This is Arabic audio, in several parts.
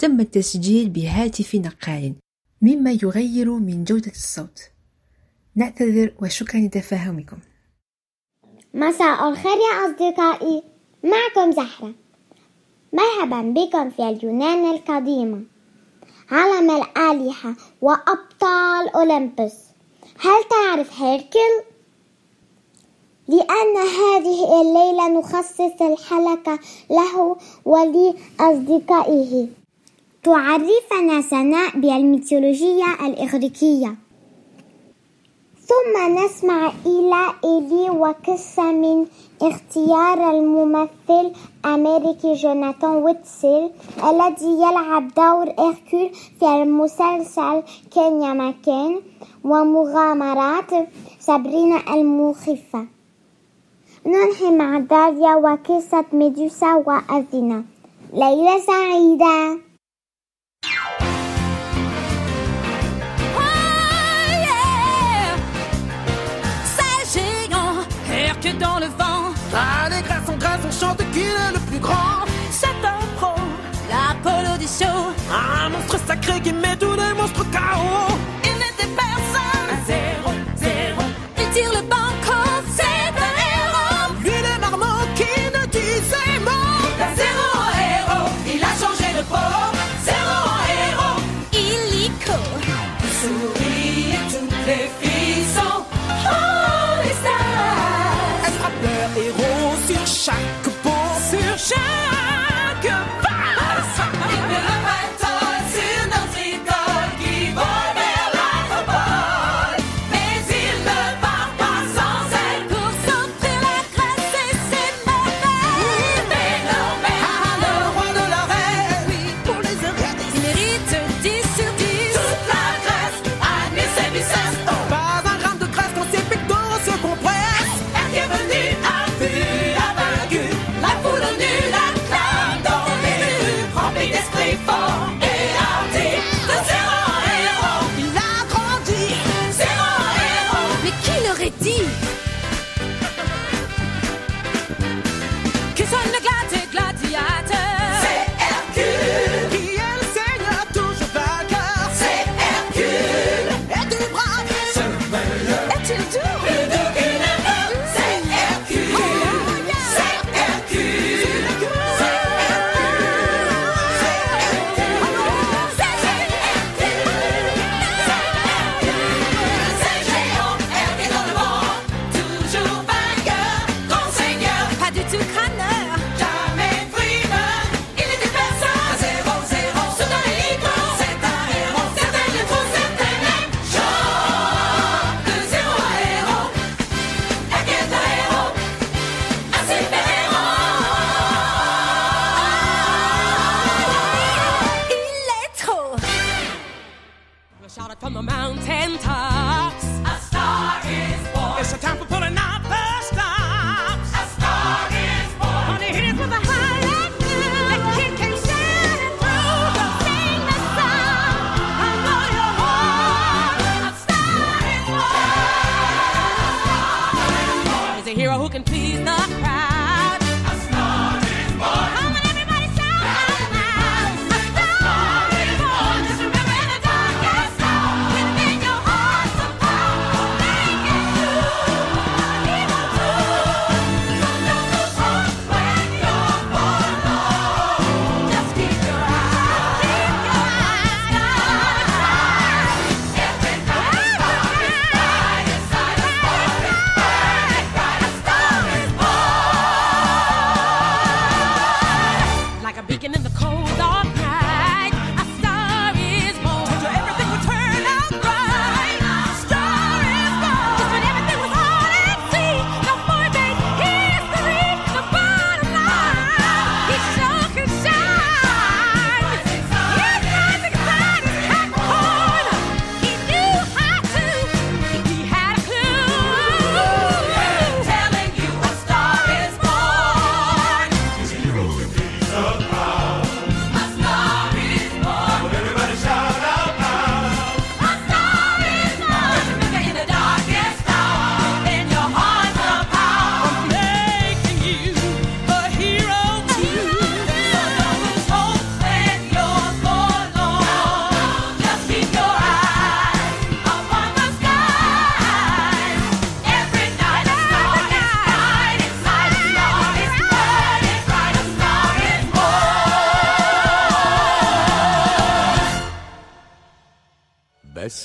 تم التسجيل بهاتف نقال مما يغير من جودة الصوت. نعتذر وشكرا لتفاهمكم. مساء الخير يا أصدقائي. معكم زهرة. مرحبا بكم في اليونان القديمة. عالم الآلهة وأبطال أولمبس هل تعرف هيركل؟ لأن هذه الليلة نخصص الحلقة له ولأصدقائه. تعرفنا سناء بالميثولوجيا الإغريقية. ثم نسمع إلى إيلي وقصة من اختيار الممثل أمريكي جوناثان ويتسل الذي يلعب دور إركول في المسلسل كان يا مكان ومغامرات سابرينا المخيفة. ننهي مع داليا وقصة ميدوسا وأثينا ليلة سعيدة. Dans le vent. Allez, grâce on grâce, on chante qui est le plus grand. C'est un pro, l'Apollo du show. Un monstre sacré qui met tous les monstres KO. on the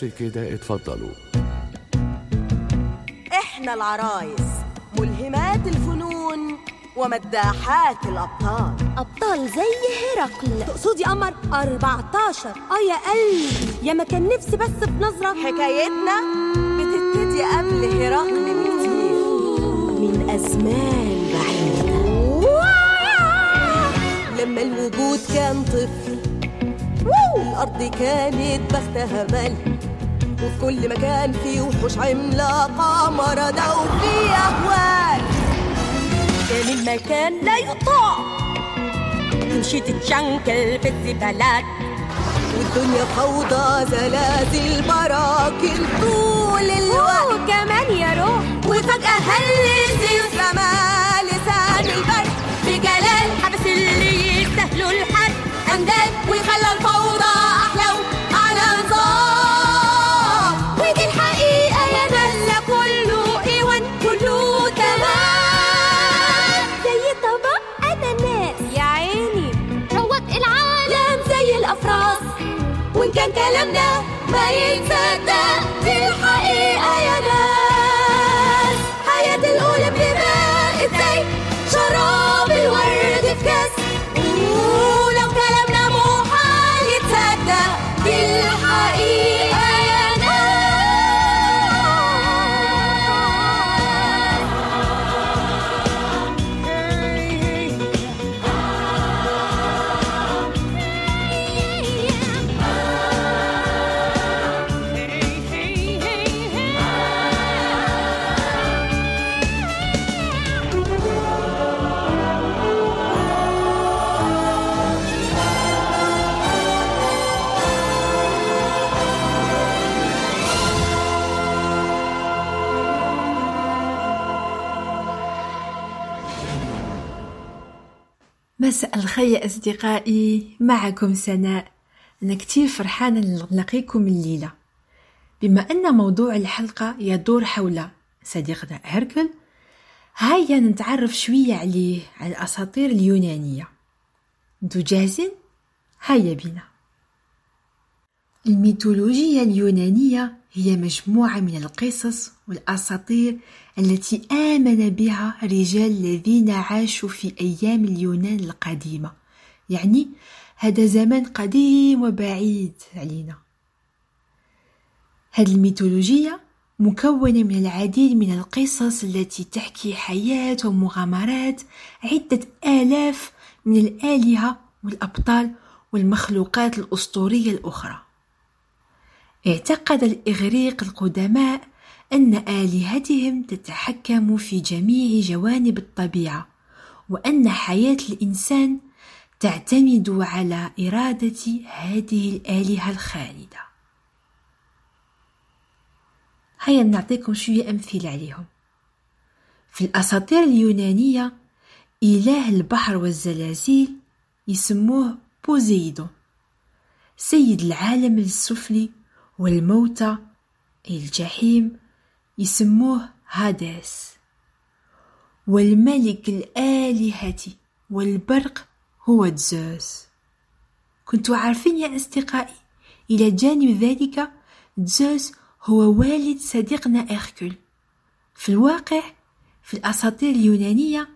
بس كده اتفضلوا. إحنا العرايس ملهمات الفنون ومداحات الأبطال. أبطال زي هرقل تقصدي قمر؟ 14 آه يا قلبي. يا ما كان نفسي بس في نظرة. حكايتنا بتبتدي قبل هرقل بكتير. من أزمان بعيدة. لما الوجود كان طفل الأرض كانت بختها ملك وفي كل مكان في وحوش عملاقة مرضى وفي أهوال. كان المكان لا يطاع. تمشي تتشنكل في الزبالات. والدنيا فوضى زلازل براكن طول الوقت. وكمان يا روح. وفجأة هل سما لسان البر بجلال حبس اللي يستاهلوا الحد. أمداد وخلى الفوضى. كلامنا ما يتصدق دي الحقيقة يا مساء الخير أصدقائي معكم سناء. أنا كتير فرحانة أن نلاقيكم الليلة. بما أن موضوع الحلقة يدور حول صديقنا هركل هيا نتعرف شوية عليه على الأساطير اليونانية. أنتو جاهزين؟ هيا بنا الميثولوجيا اليونانية هي مجموعة من القصص والأساطير التي آمن بها الرجال الذين عاشوا في أيام اليونان القديمة. يعني هذا زمان قديم وبعيد علينا. هذه الميثولوجيا مكونة من العديد من القصص التي تحكي حياة ومغامرات عدة آلاف من الآلهة والأبطال والمخلوقات الأسطورية الأخرى. اعتقد الإغريق القدماء أن آلهتهم تتحكم في جميع جوانب الطبيعة وأن حياة الإنسان تعتمد على إرادة هذه الآلهة الخالدة. هيا نعطيكم شوية أمثلة عليهم. في الأساطير اليونانية إله البحر والزلازل يسموه بوزيدون سيد العالم السفلي والموتى الجحيم يسموه هاديس والملك الآلهة والبرق هو زوس كنتوا عارفين يا أصدقائي؟ إلى جانب ذلك زوس هو والد صديقنا إركل في الواقع في الأساطير اليونانية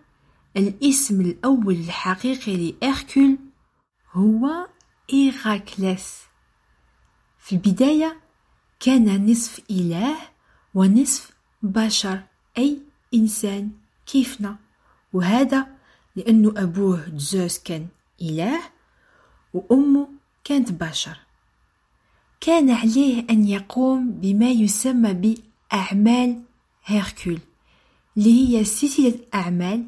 الاسم الأول الحقيقي لإركل هو إيغاكلس في البداية كان نصف إله ونصف بشر أي إنسان كيفنا. وهذا لأن أبوه زوس كان إله وأمه كانت بشر. كان عليه أن يقوم بما يسمى بأعمال هيركول اللي هي سلسلة أعمال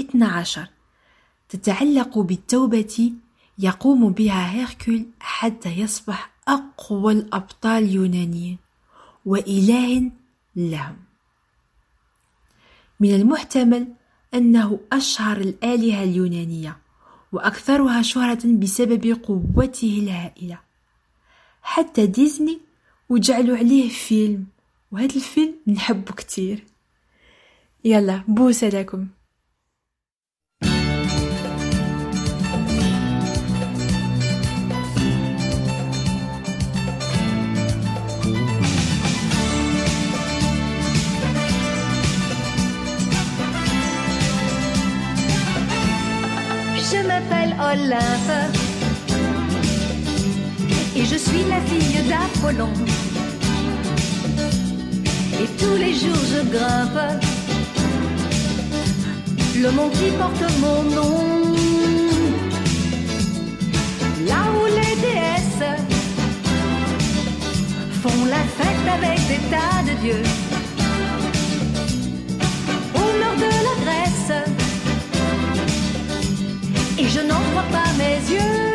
12 تتعلق بالتوبة يقوم بها هيركول حتى يصبح أقوى الأبطال اليونانيين وإله لهم. من المحتمل أنه أشهر الآلهة اليونانية وأكثرها شهرة بسبب قوته الهائلة. حتى ديزني وجعلوا عليه فيلم وهذا الفيلم نحبه كتير. يلا بوسة لكم. Olympe et je suis la fille d'Apollon. Et tous les jours je grimpe le mont qui porte mon nom. Là où les déesses font la fête avec des tas de dieux. Au nord de la Grèce, n'en crois pas mes yeux.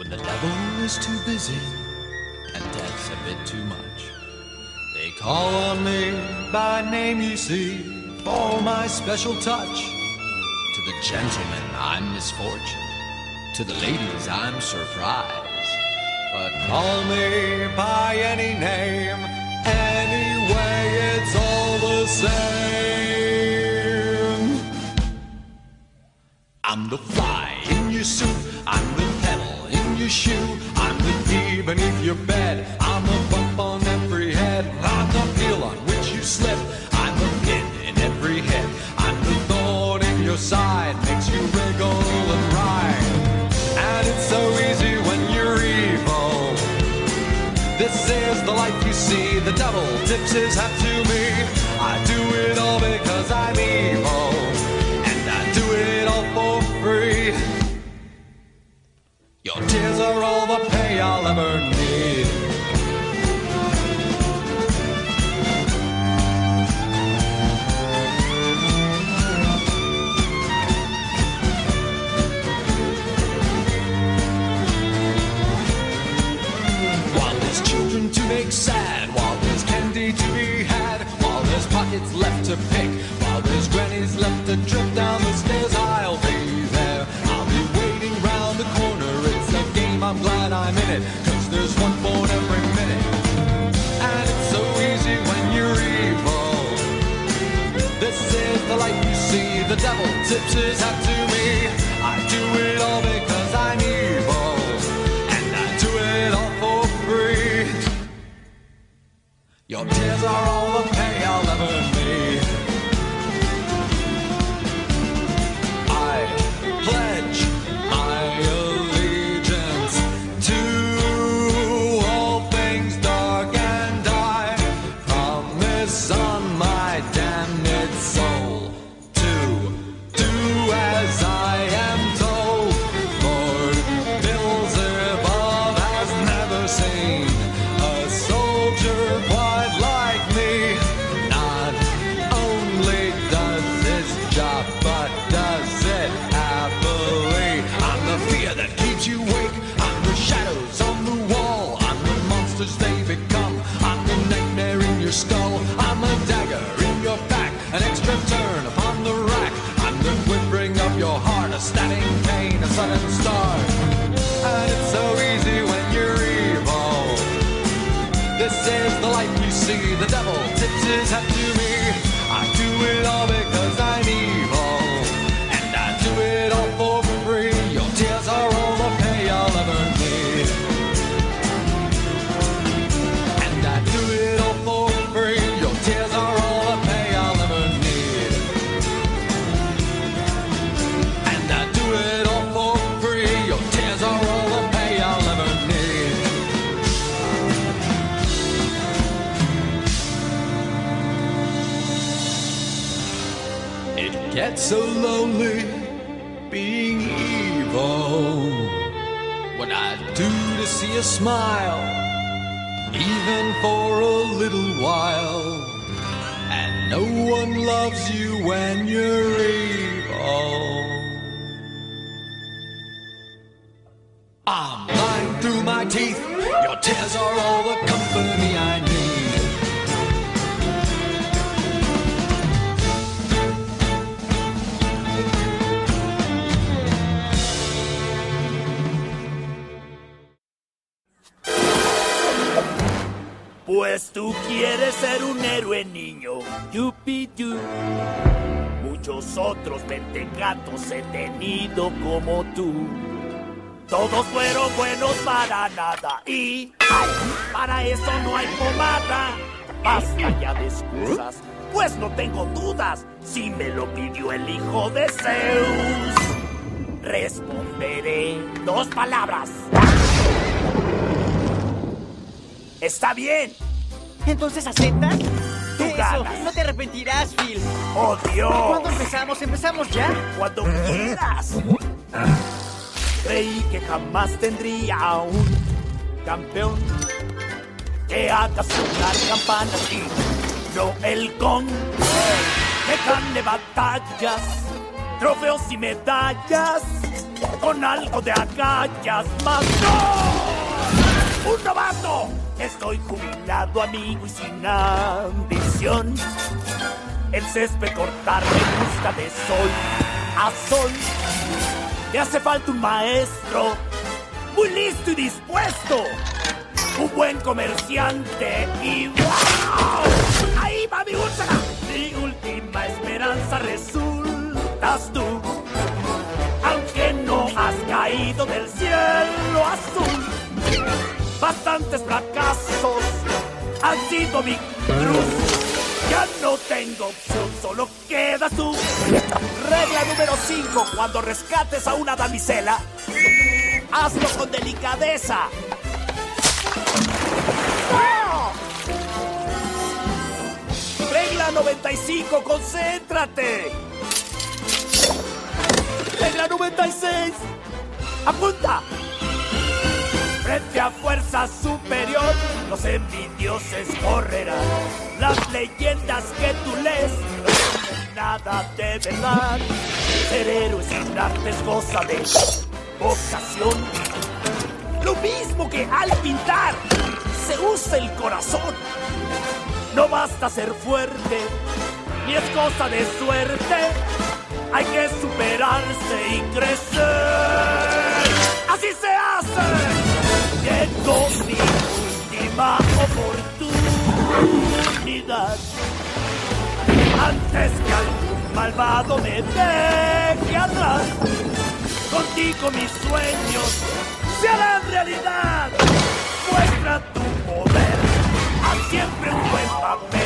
When the devil is too busy and death's a bit too much, they call on me by name, you see, for my special touch. To the gentlemen, I'm misfortune. To the ladies, I'm surprise. But call me by any name, anyway, it's all the same. I'm the fly in your suit, I'm the shoe, I'm the bee beneath your bed, the devil tips his hat to me. I do it all because I'm evil, and I do it all for free. Your tears are all the pay I'll ever It gets so lonely being evil. What I do to see a smile, even for a little while. And no one loves you when you're evil. I'm lying through my teeth. Your tears are all the company I need. Pues tú quieres ser un héroe, niño. Yupi yu. Muchos otros gatos he tenido como tú. Todos fueron buenos para nada y para eso no hay pomada. Basta ya de excusas, pues no tengo dudas si me lo pidió el hijo de Zeus. Responderé dos palabras. Está bien. ¿Entonces aceptas? Tú Eso, ganas. no te arrepentirás, Phil. ¡Oh, Dios! ¿Cuándo empezamos? ¿Empezamos ya? Cuando quieras. Creí que jamás tendría un campeón que haga sonar campanas y no el gong. Que gane batallas, trofeos y medallas. con algo de agallas más. ¡No! ¡Un novato! Estoy jubilado, amigo, y sin ambición. El césped cortar me gusta de sol a sol. Me hace falta un maestro muy listo y dispuesto. Un buen comerciante y ¡wow! Ahí va mi última. Mi última esperanza resultas tú. Aunque no has caído del cielo azul. Bastantes fracasos han sido mi cruz. Ya no tengo opción, solo quedas tú. Regla número 5. Cuando rescates a una damisela, hazlo con delicadeza. Regla 95. Concéntrate. Regla 96. Apunta. Frente a fuerza superior, los envidiosos correrán. Las leyendas que tú lees no tienen nada de verdad. Ser héroe sin arte es cosa de vocación. Lo mismo que al pintar, se usa el corazón. No basta ser fuerte, ni es cosa de suerte. Hay que superarse y crecer. Así se última oportunidad. Antes que algún malvado me deje atrás, contigo mis sueños se harán realidad. Muestra tu poder, haz siempre un buen papel.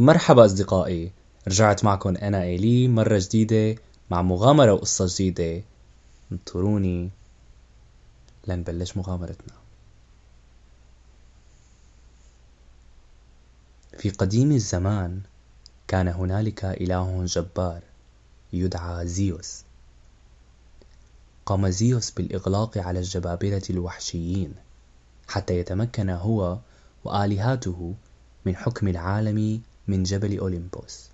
مرحبا أصدقائي. رجعت معكم أنا إيلي مرة جديدة مع مغامرة وقصة جديدة. انطروني لنبلش مغامرتنا. في قديم الزمان كان هنالك إله جبار يدعى زيوس. قام زيوس بالإغلاق على الجبابرة الوحشيين حتى يتمكن هو وآلهاته من حكم العالم من جبل أوليمبوس.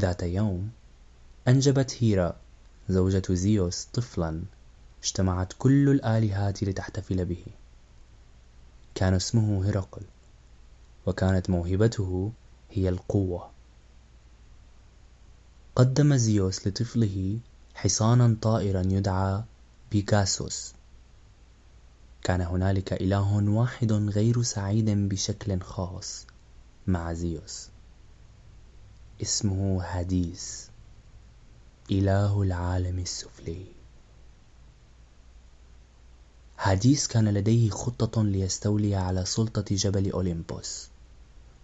ذات يوم أنجبت هيرا زوجة زيوس طفلا اجتمعت كل الآلهات لتحتفل به. كان اسمه هرقل وكانت موهبته هي القوة. قدم زيوس لطفله حصانا طائرا يدعى بيكاسوس. كان هنالك إله واحد غير سعيد بشكل خاص. مع زيوس. اسمه هاديس إله العالم السفلي. هاديس كان لديه خطة ليستولي على سلطة جبل أوليمبوس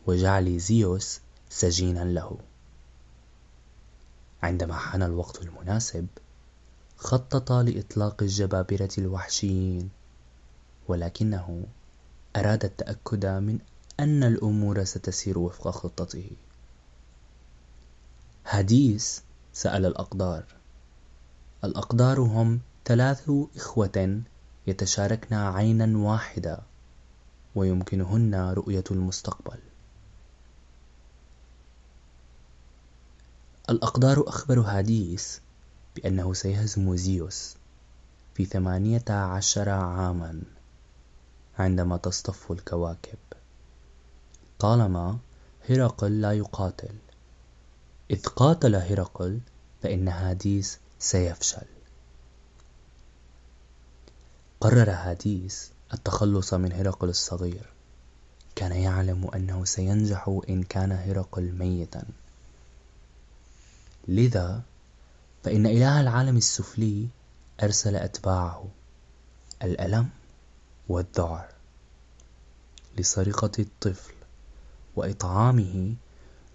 وجعل زيوس سجينا له. عندما حان الوقت المناسب خطط لإطلاق الجبابرة الوحشيين ولكنه أراد التأكد من أن الأمور ستسير وفق خطته. هاديس سأل الأقدار. الأقدار هم ثلاث إخوة يتشاركن عينا واحدة ويمكنهن رؤية المستقبل. الأقدار أخبر هاديس بأنه سيهزم زيوس في ثمانية عشر عاما عندما تصطف الكواكب. طالما هرقل لا يقاتل. إذ قاتل هرقل فإن هاديس سيفشل. قرر هاديس التخلص من هرقل الصغير. كان يعلم أنه سينجح إن كان هرقل ميتا. لذا فإن إله العالم السفلي أرسل أتباعه الألم والذعر لسرقة الطفل. وإطعامه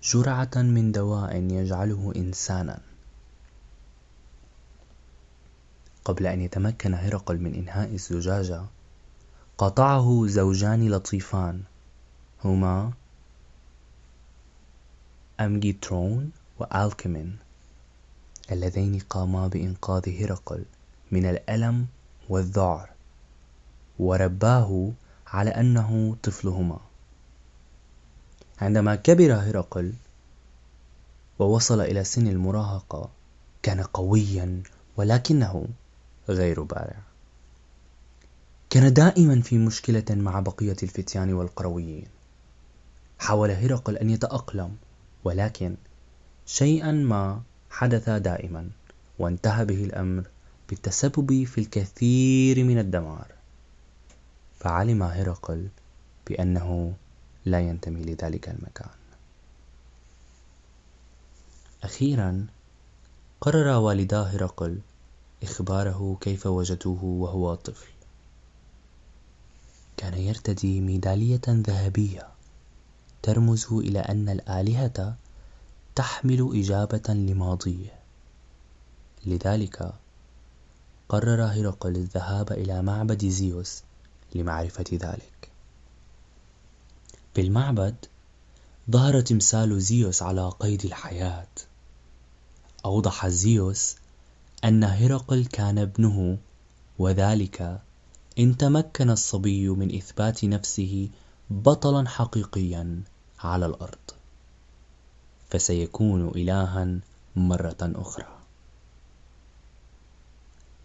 جرعة من دواء يجعله إنسانا. قبل أن يتمكن هرقل من إنهاء الزجاجة قاطعه زوجان لطيفان هما أمجيترون وألكمين اللذين قاما بإنقاذ هرقل من الألم والذعر ورباه على أنه طفلهما. عندما كبر هرقل ووصل إلى سن المراهقة كان قويا ولكنه غير بارع. كان دائما في مشكلة مع بقية الفتيان والقرويين. حاول هرقل أن يتأقلم ولكن شيئا ما حدث دائما وانتهى به الأمر بالتسبب في الكثير من الدمار. فعلم هرقل بأنه لا ينتمي لذلك المكان. أخيرا قرر والدا هرقل إخباره كيف وجدوه وهو طفل. كان يرتدي ميدالية ذهبية ترمز إلى أن الآلهة تحمل إجابة لماضيه. لذلك قرر هرقل الذهاب إلى معبد زيوس لمعرفة ذلك. بالمعبد ظهر تمثال زيوس على قيد الحياة. أوضح زيوس أن هرقل كان ابنه وذلك إن تمكن الصبي من إثبات نفسه بطلا حقيقيا على الأرض. فسيكون إلها مرة أخرى.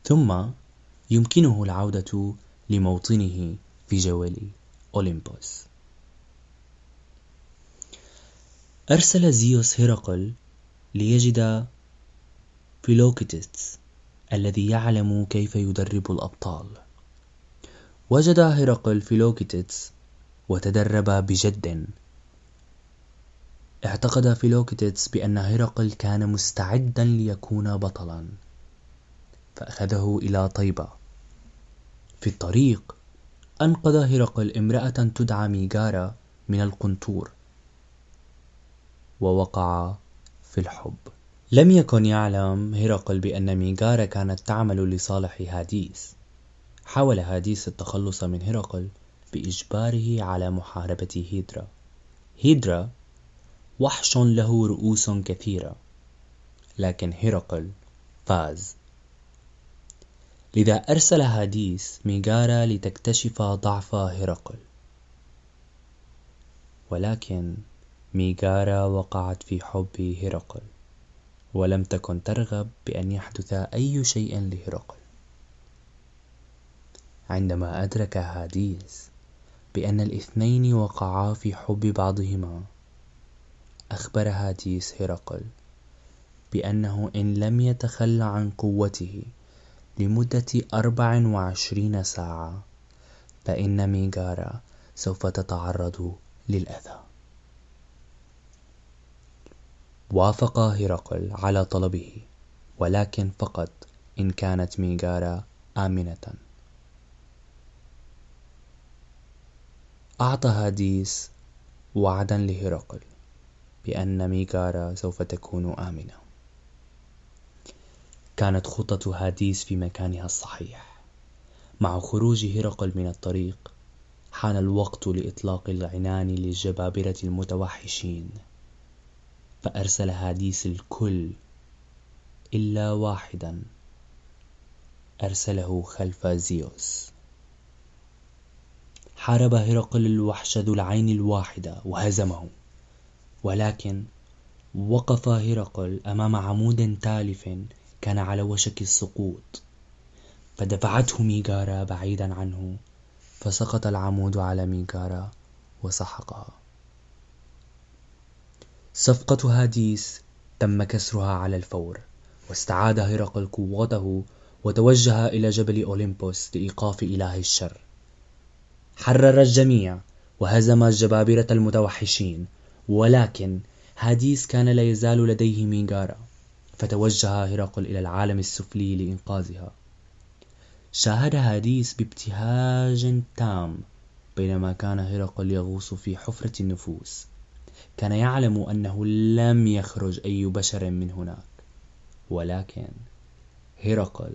ثم يمكنه العودة لموطنه في جبل أوليمبوس. أرسل زيوس هرقل ليجد فيلوكيتس الذي يعلم كيف يدرب الأبطال. وجد هرقل فيلوكيتس وتدرب بجد. اعتقد فيلوكيتس بأن هرقل كان مستعدا ليكون بطلا فأخذه إلى طيبة. في الطريق أنقذ هرقل امرأة تدعى ميغارا من القنطور. ووقع في الحب. لم يكن يعلم هرقل بأن ميغارا كانت تعمل لصالح هاديس. حاول هاديس التخلص من هرقل بإجباره على محاربة هيدرا. هيدرا وحش له رؤوس كثيرة لكن هرقل فاز. لذا أرسل هاديس ميغارا لتكتشف ضعف هرقل ولكن ميغارا وقعت في حب هرقل ولم تكن ترغب بأن يحدث أي شيء لهرقل عندما أدرك هاديس بأن الاثنين وقعا في حب بعضهما أخبر هاديس هرقل بأنه إن لم يتخلى عن قوته لمدة أربع وعشرين ساعة فإن ميغارا سوف تتعرض للأذى. وافق هرقل على طلبه ولكن فقط إن كانت ميغارا آمنة. أعطى هاديس وعدا لهرقل بأن ميغارا سوف تكون آمنة. كانت خطة هاديس في مكانها الصحيح. مع خروج هرقل من الطريق حان الوقت لإطلاق العنان للجبابرة المتوحشين. فأرسل هاديس الكل إلا واحدا. أرسله خلف زيوس. حارب هرقل الوحش ذو العين الواحدة وهزمه. ولكن وقف هرقل أمام عمود تالف كان على وشك السقوط. فدفعته ميغارا بعيدا عنه فسقط العمود على ميغارا وسحقها صفقة هاديس تم كسرها على الفور واستعاد هرقل قوته وتوجه إلى جبل أوليمبوس لإيقاف إله الشر. حرر الجميع وهزم الجبابرة المتوحشين ولكن هاديس كان لا يزال لديه ميغارا فتوجه هرقل إلى العالم السفلي لإنقاذها. شاهد هاديس بابتهاج تام بينما كان هرقل يغوص في حفرة النفوس. كان يعلم أنه لم يخرج أي بشر من هناك. ولكن هرقل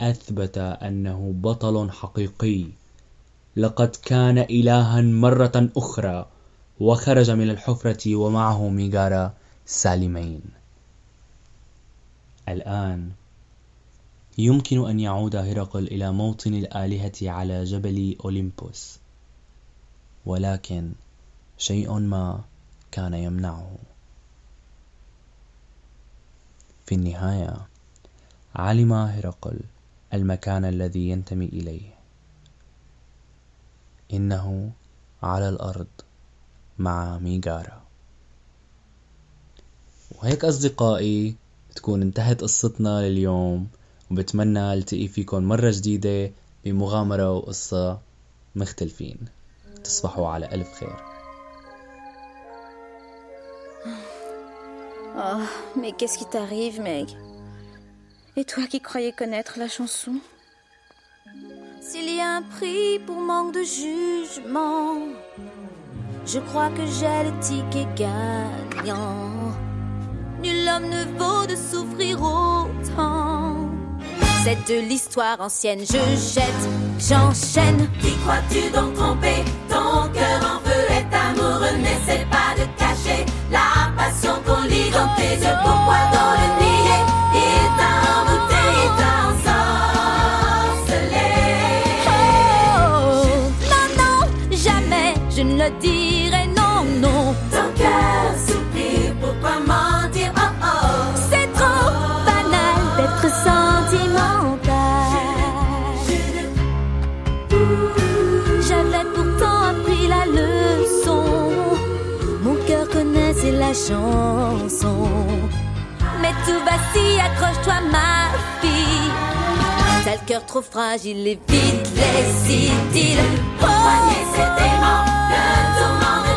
أثبت أنه بطل حقيقي. لقد كان إلها مرة أخرى وخرج من الحفرة ومعه ميغارا سالمين. الآن يمكن أن يعود هرقل إلى موطن الآلهة على جبل أوليمبوس. ولكن شيء ما كان يمنعه. في النهاية علم هرقل المكان الذي ينتمي إليه. إنه على الأرض مع ميغارا وهيك أصدقائي بتكون انتهت قصتنا لليوم وبتمنى ألتقي فيكم مرة جديدة بمغامرة وقصة مختلفين. تصبحوا على ألف خير. Oh, mais qu'est-ce qui t'arrive, Meg? Et toi qui croyais connaître la chanson? S'il y a un prix pour manque de jugement, je crois que j'ai le ticket gagnant. Nul homme ne vaut de souffrir autant. C'est de l'histoire ancienne, je jette, j'enchaîne. Qui crois-tu donc tromper passion qu'on lit dans tes yeux, pourquoi dans le nier? chanson. Mais tout va si accroche-toi ma fille. T'as le cœur trop fragile et vite les idyles. Oh, Poignée, c'est dément, le tourment.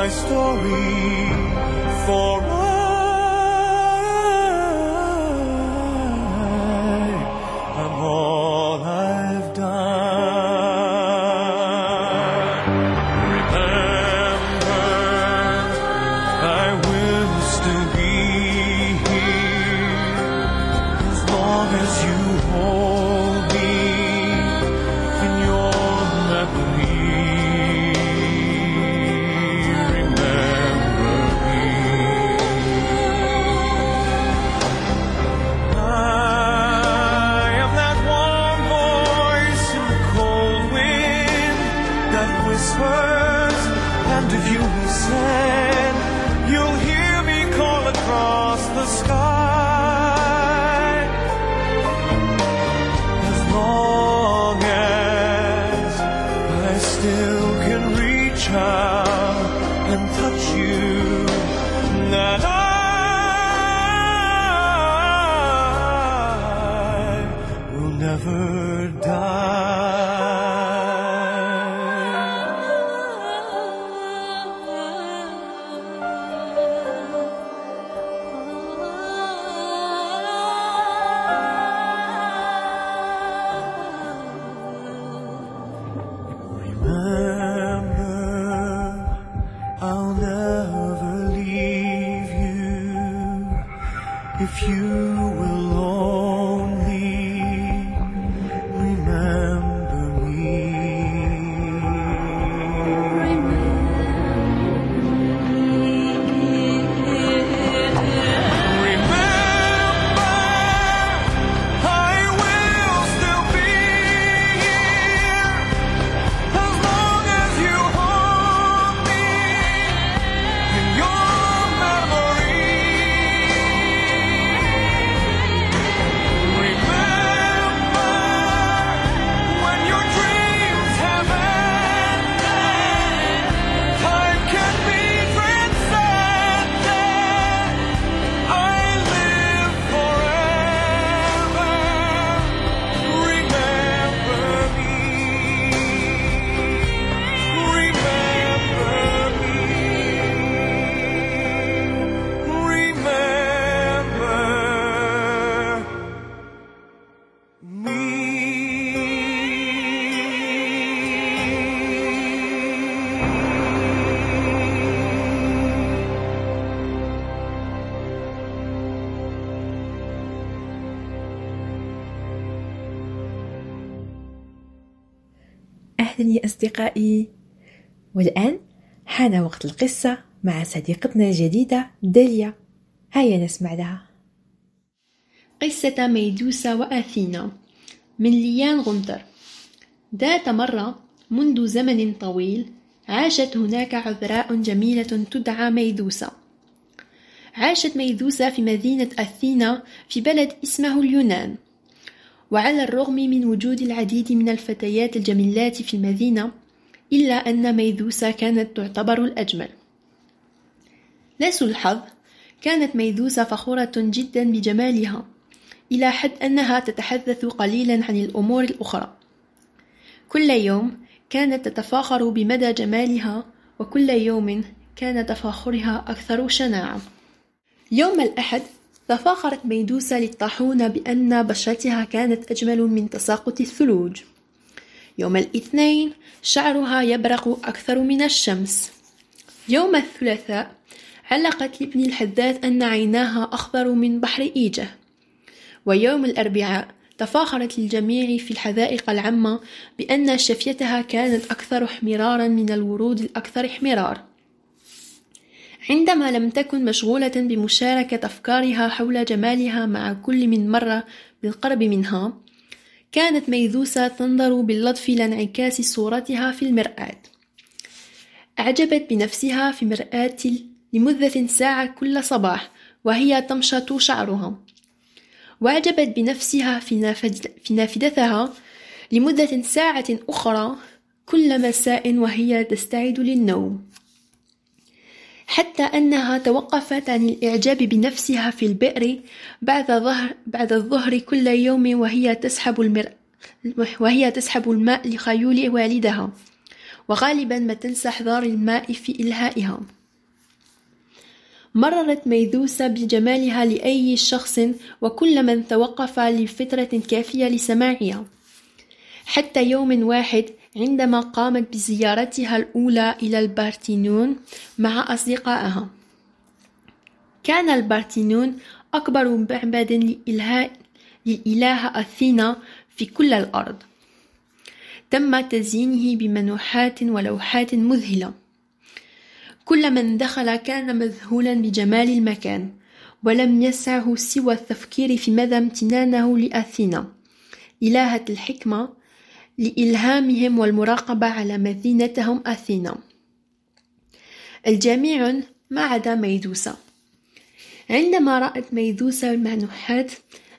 my story. For أصدقائي. والآن حان وقت القصة مع صديقتنا الجديدة داليا. هيا نسمع لها. قصة ميدوسا وأثينا من ليان غنتر ذات مرة منذ زمن طويل عاشت هناك عذراء جميلة تدعى ميدوسا عاشت ميدوسا في مدينة أثينا في بلد اسمه اليونان. وعلى الرغم من وجود العديد من الفتيات الجميلات في المدينة إلا أن ميدوسا كانت تعتبر الأجمل. لسوء الحظ كانت ميدوسا فخورة جدا بجمالها إلى حد أنها تتحدث قليلا عن الأمور الأخرى. كل يوم كانت تتفاخر بمدى جمالها وكل يوم كان تفاخرها أكثر شناعة. يوم الأحد تفاخرت ميدوسا للطاحون بأن بشرتها كانت أجمل من تساقط الثلوج. يوم الاثنين شعرها يبرق أكثر من الشمس. يوم الثلاثاء علقت لابن الحداد أن عيناها أخضر من بحر إيجة. ويوم الأربعاء تفاخرت للجميع في الحدائق العامة بأن شفيتها كانت أكثر احمرارا من الورود الأكثر احمرار. عندما لم تكن مشغولة بمشاركة أفكارها حول جمالها مع كل من مر بالقرب منها كانت ميذوسة تنظر باللطف إلى انعكاس صورتها في المرآة. أعجبت بنفسها في مرآة لمدة ساعة كل صباح وهي تمشط شعرها. وأعجبت بنفسها في نافذتها لمدة ساعة أخرى كل مساء وهي تستعد للنوم. حتى أنها توقفت عن الإعجاب بنفسها في البئر بعد ظهر بعد الظهر كل يوم وهي تسحب المر وهي تسحب الماء لخيول والدها وغالبا ما تنسى إحضار الماء في إلهائها. مررت ميذوسة بجمالها لأي شخص وكل من توقف لفترة كافية لسماعها. حتى يوم واحد عندما قامت بزيارتها الأولى إلى البارتينون مع أصدقائها. كان البارتينون أكبر معبد لإله للإلهة أثينا في كل الأرض. تم تزيينه بمنحوتات ولوحات مذهلة. كل من دخل كان مذهولا بجمال المكان ولم يسعه سوى التفكير في مدى امتنانه لأثينا. إلهة الحكمة لإلهامهم والمراقبة على مدينتهم أثينا. الجميع ما عدا ميدوسا عندما رأت ميدوسا المنوحات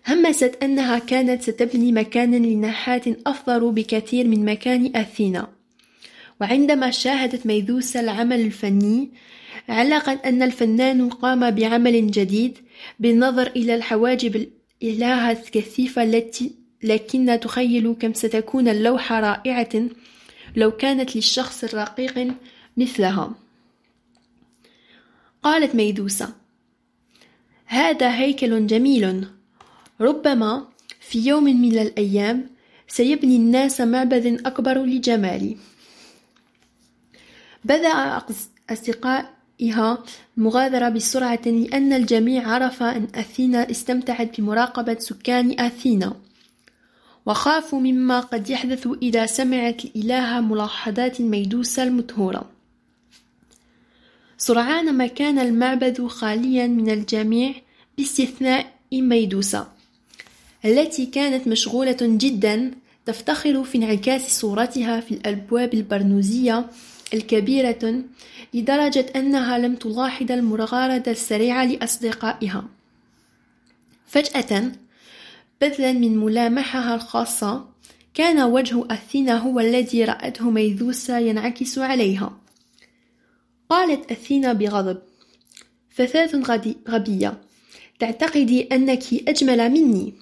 همست أنها كانت ستبني مكانا لنحات أفضل بكثير من مكان أثينا. وعندما شاهدت ميدوسا العمل الفني علقت أن الفنان قام بعمل جديد بالنظر إلى الحواجب الإلهة الكثيفة التي لكن تخيل كم ستكون اللوحة رائعة لو كانت للشخص الرقيق مثلها. قالت ميدوسا هذا هيكل جميل. ربما في يوم من الأيام سيبني الناس معبد أكبر لجمالي. بدأ أصدقائها المغادرة بسرعة لأن الجميع عرف أن أثينا استمتعت بمراقبة سكان أثينا. وخافوا مما قد يحدث إذا سمعت الإلهة ملاحظات ميدوسا المدهورة سرعان ما كان المعبد خاليا من الجميع باستثناء ميدوسا التي كانت مشغولة جدا تفتخر في انعكاس صورتها في الأبواب البرنوزية الكبيرة لدرجة أنها لم تلاحظ المغاردة السريعة لأصدقائها. فجأة بدلا من ملامحها الخاصة كان وجه أثينا هو الذي رأته ميذوسا ينعكس عليها. قالت أثينا بغضب فتاة غبية تعتقدي أنك أجمل مني.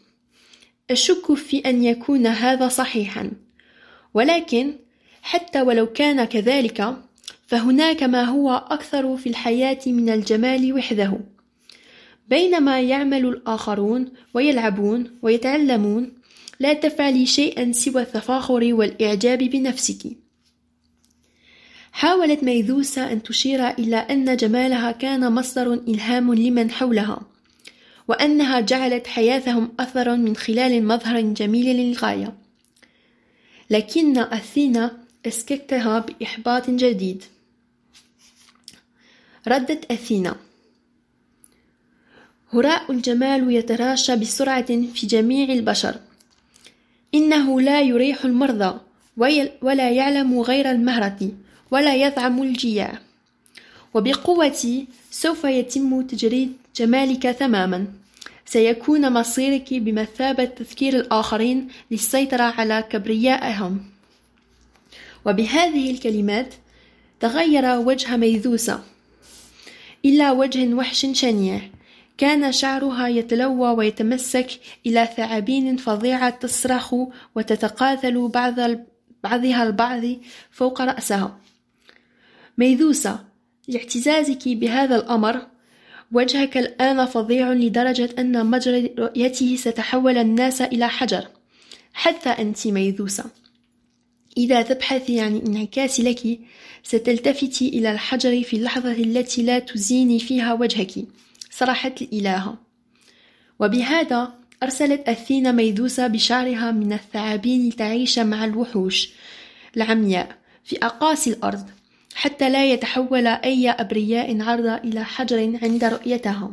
أشك في أن يكون هذا صحيحا. ولكن حتى ولو كان كذلك فهناك ما هو أكثر في الحياة من الجمال وحده. بينما يعمل الآخرون ويلعبون ويتعلمون لا تفعلي شيئا سوى التفاخر والإعجاب بنفسك. حاولت ميذوسا أن تشير إلى أن جمالها كان مصدر إلهام لمن حولها وأنها جعلت حياتهم أثرا من خلال مظهر جميل للغاية. لكن أثينا أسكتها بإحباط جديد. ردت أثينا هراء الجمال يتراشى بسرعة في جميع البشر. إنه لا يريح المرضى ولا يعلم غير المهرة ولا يطعم الجياع. وبقوتي سوف يتم تجريد جمالك تماما. سيكون مصيرك بمثابة تذكير الآخرين للسيطرة على كبريائهم. وبهذه الكلمات تغير وجه ميذوسة. إلى وجه وحش شنيع. كان شعرها يتلوى ويتمسك إلى ثعابين فظيعة تصرخ وتتقاتل بعض بعضها البعض فوق رأسها. ميذوسة لاعتزازك بهذا الأمر وجهك الآن فظيع لدرجة أن مجرى رؤيته ستحول الناس إلى حجر. حتى أنت ميذوسة. إذا تبحثي عن انعكاس لك ستلتفتي إلى الحجر في اللحظة التي لا تزيني فيها وجهك. صرحت الإلهة وبهذا أرسلت أثينا ميدوسا بشعرها من الثعابين لتعيش مع الوحوش العمياء في أقاصي الأرض حتى لا يتحول أي أبرياء عرضة إلى حجر عند رؤيتها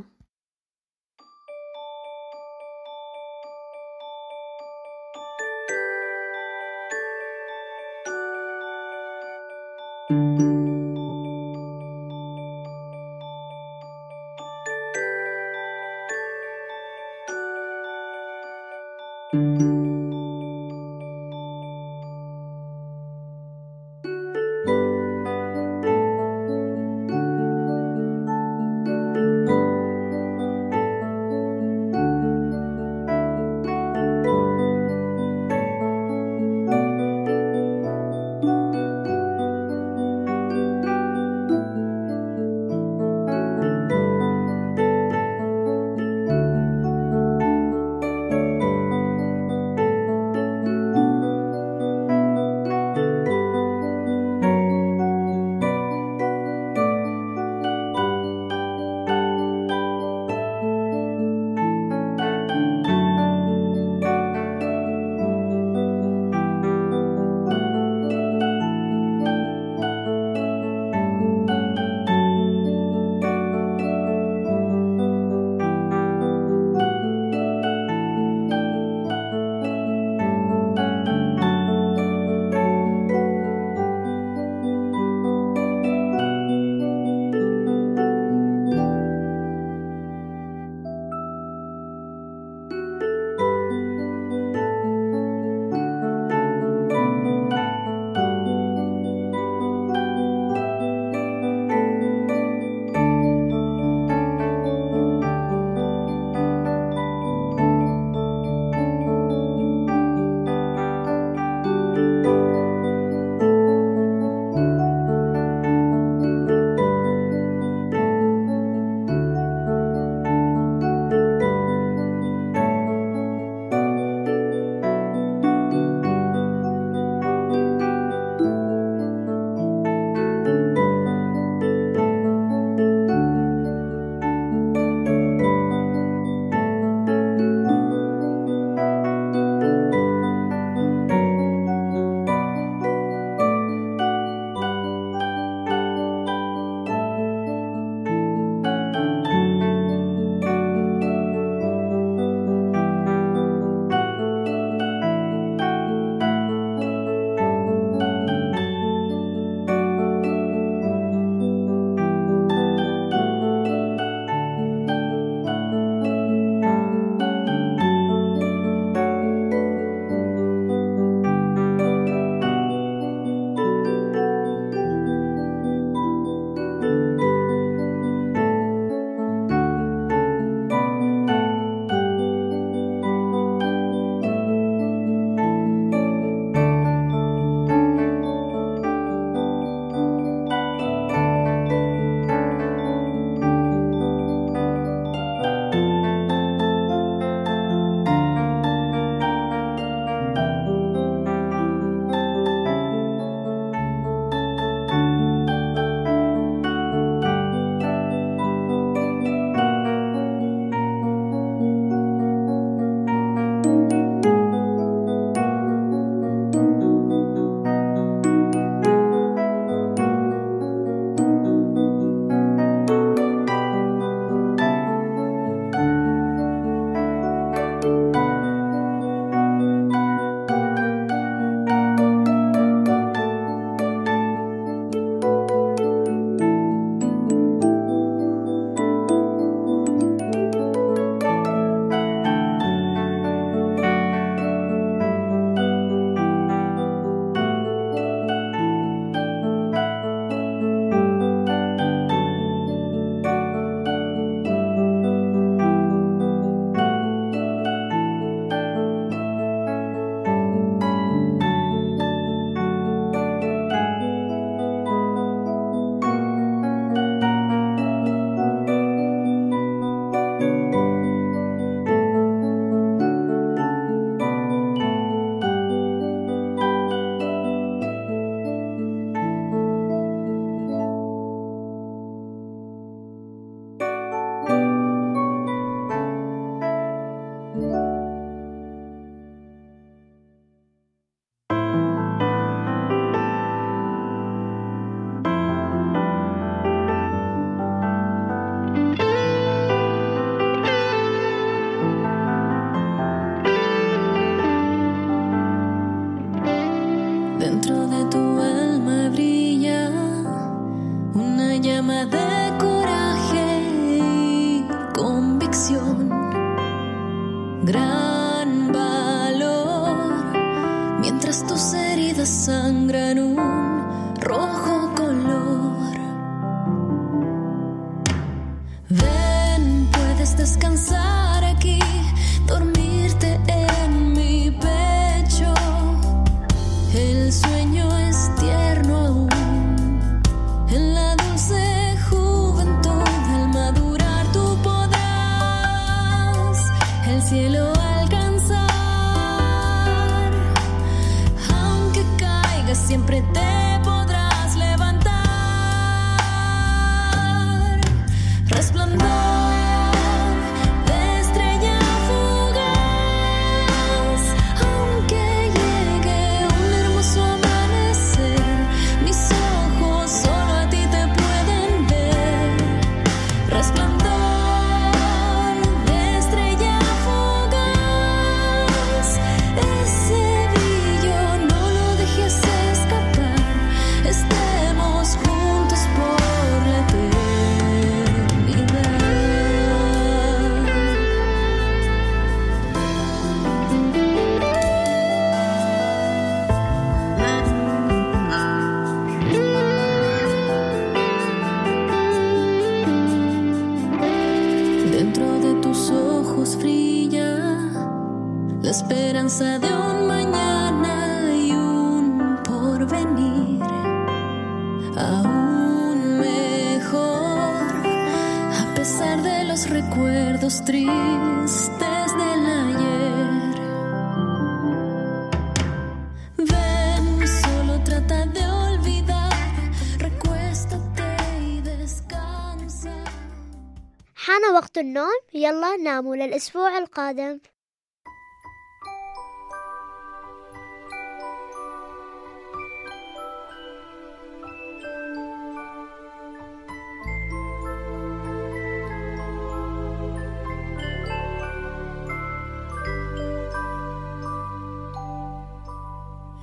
الأسبوع القادم.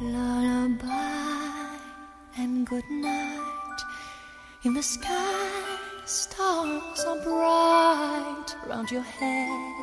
Lullaby and good night. In the sky, stars are bright. Around your head